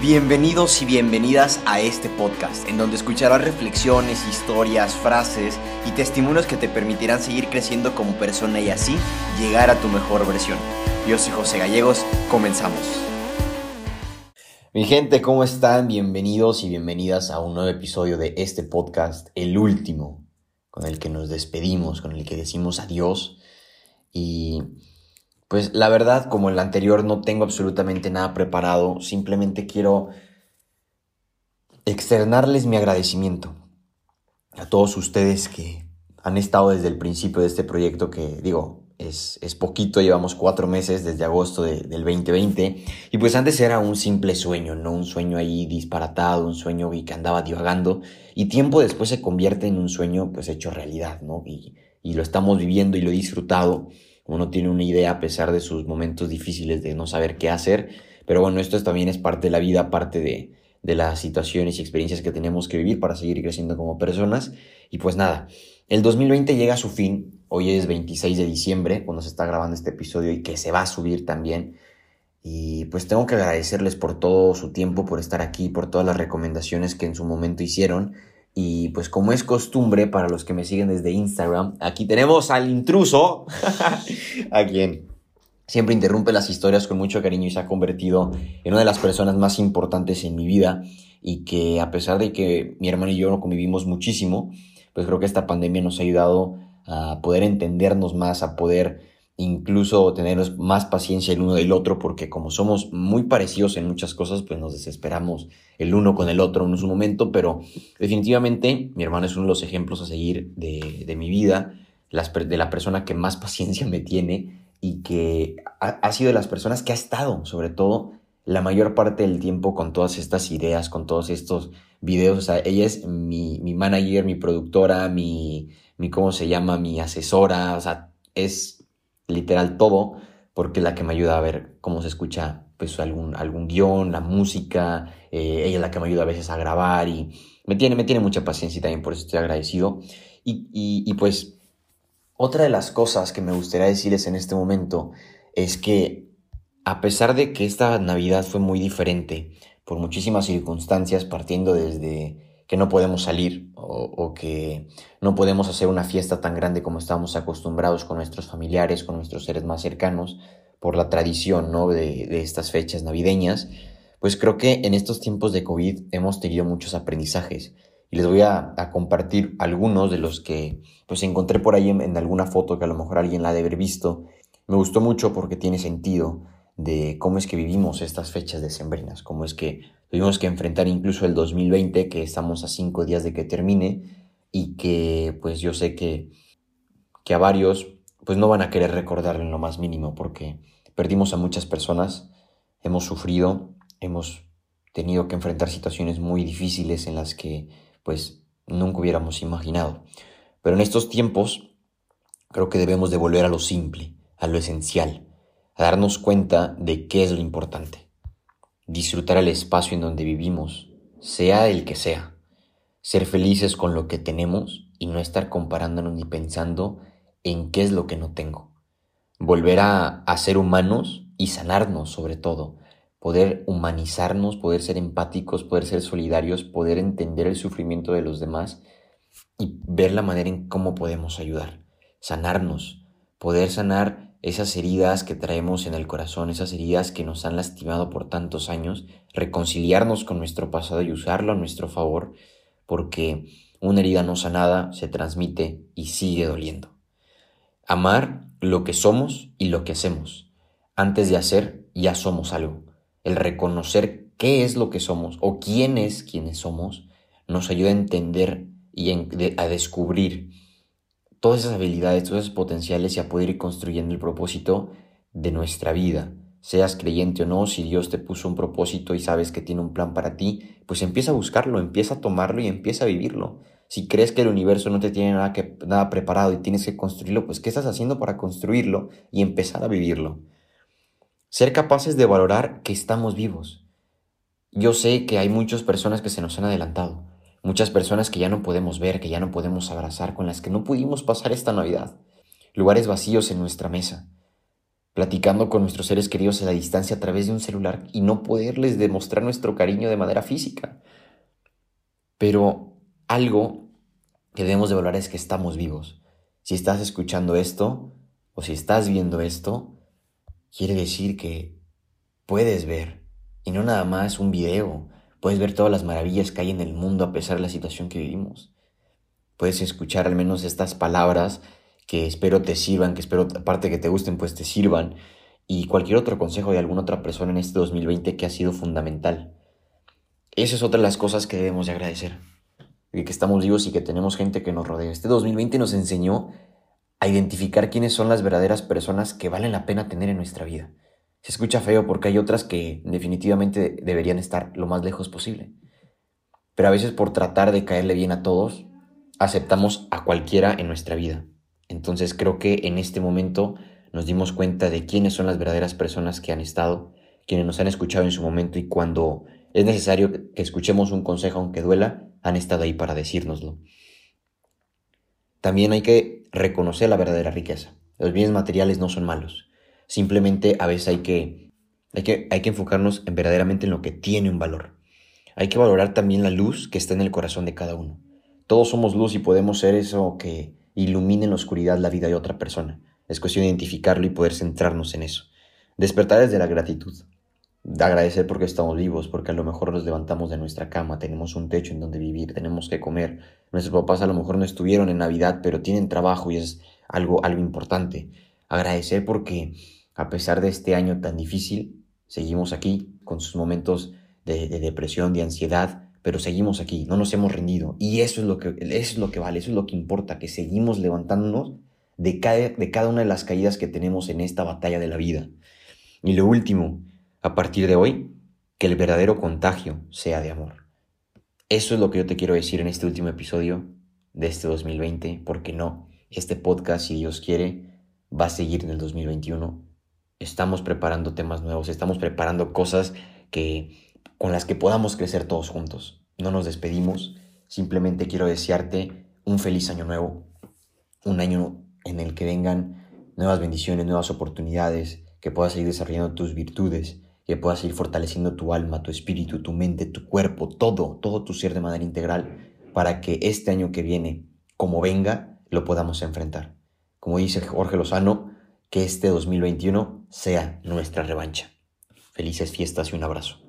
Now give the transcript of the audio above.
Bienvenidos y bienvenidas a este podcast, en donde escucharás reflexiones, historias, frases y testimonios que te permitirán seguir creciendo como persona y así llegar a tu mejor versión. Yo soy José Gallegos, comenzamos. Mi gente, ¿cómo están? Bienvenidos y bienvenidas a un nuevo episodio de este podcast, el último, con el que nos despedimos, con el que decimos adiós. Y pues la verdad, como el anterior, no tengo absolutamente nada preparado. Simplemente quiero externarles mi agradecimiento a todos ustedes que han estado desde el principio de este proyecto que digo, es, es poquito, llevamos cuatro meses desde agosto del 2020 y pues antes era un simple sueño, ¿no? Un sueño ahí disparatado, un sueño que andaba divagando y tiempo después se convierte en un sueño pues hecho realidad, ¿no? Y, y lo estamos viviendo y lo he disfrutado uno tiene una idea a pesar de sus momentos difíciles de no saber qué hacer, pero bueno, esto también es parte de la vida, parte de, de las situaciones y experiencias que tenemos que vivir para seguir creciendo como personas. Y pues nada, el 2020 llega a su fin, hoy es 26 de diciembre cuando se está grabando este episodio y que se va a subir también. Y pues tengo que agradecerles por todo su tiempo, por estar aquí, por todas las recomendaciones que en su momento hicieron. Y pues como es costumbre para los que me siguen desde Instagram, aquí tenemos al intruso, a quien siempre interrumpe las historias con mucho cariño y se ha convertido en una de las personas más importantes en mi vida. Y que a pesar de que mi hermano y yo no convivimos muchísimo, pues creo que esta pandemia nos ha ayudado a poder entendernos más, a poder incluso tener más paciencia el uno del otro, porque como somos muy parecidos en muchas cosas, pues nos desesperamos el uno con el otro en su momento, pero definitivamente mi hermano es uno de los ejemplos a seguir de, mi vida, de la persona que más paciencia me tiene y que ha, sido de las personas que ha estado, sobre todo, la mayor parte del tiempo con todas estas ideas, con todos estos videos. O sea, ella es mi, mi manager, mi productora, mi, mi, ¿cómo se llama? Mi asesora, o sea, es literal todo, porque la que me ayuda a ver cómo se escucha pues algún, algún guion, la música, eh, ella es la que me ayuda a veces a grabar y me tiene, me tiene mucha paciencia y también por eso estoy agradecido. Y, y, pues otra de las cosas que me gustaría decirles en este momento es que a pesar de que esta Navidad fue muy diferente por muchísimas circunstancias, partiendo desde que no podemos salir o, que no podemos hacer una fiesta tan grande como estábamos acostumbrados con nuestros familiares, con nuestros seres más cercanos, por la tradición ¿no? de, de estas fechas navideñas, pues creo que en estos tiempos de COVID hemos tenido muchos aprendizajes y les voy a, compartir algunos de los que pues encontré por ahí en, en, alguna foto que a lo mejor alguien la ha de haber visto. Me gustó mucho porque tiene sentido de cómo es que vivimos estas fechas decembrinas, cómo es que Tuvimos que enfrentar incluso el 2020, que estamos a cinco días de que termine y que pues yo sé que, que a varios pues no van a querer recordarlo en lo más mínimo porque perdimos a muchas personas, hemos sufrido, hemos tenido que enfrentar situaciones muy difíciles en las que pues nunca hubiéramos imaginado. Pero en estos tiempos creo que debemos de volver a lo simple, a lo esencial, a darnos cuenta de qué es lo importante. Disfrutar el espacio en donde vivimos, sea el que sea, ser felices con lo que tenemos y no estar comparándonos ni pensando en qué es lo que no tengo. Volver a, ser humanos y sanarnos sobre todo, poder humanizarnos, poder ser empáticos, poder ser solidarios, poder entender el sufrimiento de los demás y ver la manera en cómo podemos ayudar, sanarnos, poder sanar esas heridas que traemos en el corazón, esas heridas que nos han lastimado por tantos años, reconciliarnos con nuestro pasado y usarlo a nuestro favor, porque una herida no sanada se transmite y sigue doliendo. Amar lo que somos y lo que hacemos. Antes de hacer, ya somos algo. El reconocer qué es lo que somos o quién es quienes somos nos ayuda a entender y a descubrir todas esas habilidades, todos esos potenciales y a poder ir construyendo el propósito de nuestra vida. Seas creyente o no, si Dios te puso un propósito y sabes que tiene un plan para ti, pues empieza a buscarlo, empieza a tomarlo y empieza a vivirlo. Si crees que el universo no te tiene nada, nada preparado y tienes que construirlo, pues ¿qué estás haciendo para construirlo y empezar a vivirlo? Ser capaces de valorar que estamos vivos. Yo sé que hay muchas personas que se nos han adelantado Muchas personas que ya no podemos ver, que ya no podemos abrazar, con las que no pudimos pasar esta Navidad. Lugares vacíos en nuestra mesa. platicando con nuestros seres queridos a la distancia a través de un celular y no poderles demostrar nuestro cariño de manera física. Pero algo que debemos de valorar es que estamos vivos. Si estás escuchando esto o si estás viendo esto, quiere decir que puedes ver, y no nada más un video, puedes ver todas las maravillas que hay en el mundo a pesar de la situación que vivimos. Puedes escuchar al menos estas palabras que espero te sirvan, que espero aparte que te gusten, pues te sirvan, y cualquier otro consejo de alguna otra persona en este 2020 que ha sido fundamental. Esa es otra de las cosas que debemos de agradecer, de que estamos vivos y que tenemos gente que nos rodea. Este 2020 nos enseñó a identificar quiénes son las verdaderas personas que valen la pena tener en nuestra vida. Se escucha feo porque hay otras que definitivamente deberían estar lo más lejos posible. Pero a veces por tratar de caerle bien a todos, aceptamos a cualquiera en nuestra vida. Entonces creo que en este momento nos dimos cuenta de quiénes son las verdaderas personas que han estado, quienes nos han escuchado en su momento y cuando es necesario que escuchemos un consejo aunque duela, han estado ahí para decírnoslo. También hay que reconocer la verdadera riqueza. Los bienes materiales no son malos. Simplemente a veces hay que, hay que, hay que enfocarnos en verdaderamente en lo que tiene un valor. Hay que valorar también la luz que está en el corazón de cada uno. Todos somos luz y podemos ser eso que ilumine en la oscuridad la vida de otra persona. Es cuestión de identificarlo y poder centrarnos en eso. Despertar desde la gratitud. De agradecer porque estamos vivos, porque a lo mejor nos levantamos de nuestra cama, tenemos un techo en donde vivir, tenemos que comer. Nuestros papás a lo mejor no estuvieron en Navidad, pero tienen trabajo y es algo, algo importante. Agradecer porque a pesar de este año tan difícil, seguimos aquí con sus momentos de, de depresión, de ansiedad, pero seguimos aquí, no nos hemos rendido. Y eso es lo que, es lo que vale, eso es lo que importa, que seguimos levantándonos de cada, de cada una de las caídas que tenemos en esta batalla de la vida. Y lo último, a partir de hoy, que el verdadero contagio sea de amor. Eso es lo que yo te quiero decir en este último episodio de este 2020, porque no, este podcast, si Dios quiere, va a seguir en el 2021. Estamos preparando temas nuevos, estamos preparando cosas que con las que podamos crecer todos juntos. No nos despedimos, simplemente quiero desearte un feliz año nuevo, un año en el que vengan nuevas bendiciones, nuevas oportunidades, que puedas seguir desarrollando tus virtudes, que puedas seguir fortaleciendo tu alma, tu espíritu, tu mente, tu cuerpo, todo, todo tu ser de manera integral, para que este año que viene, como venga, lo podamos enfrentar. Como dice Jorge Lozano, que este 2021 sea nuestra revancha. Felices fiestas y un abrazo.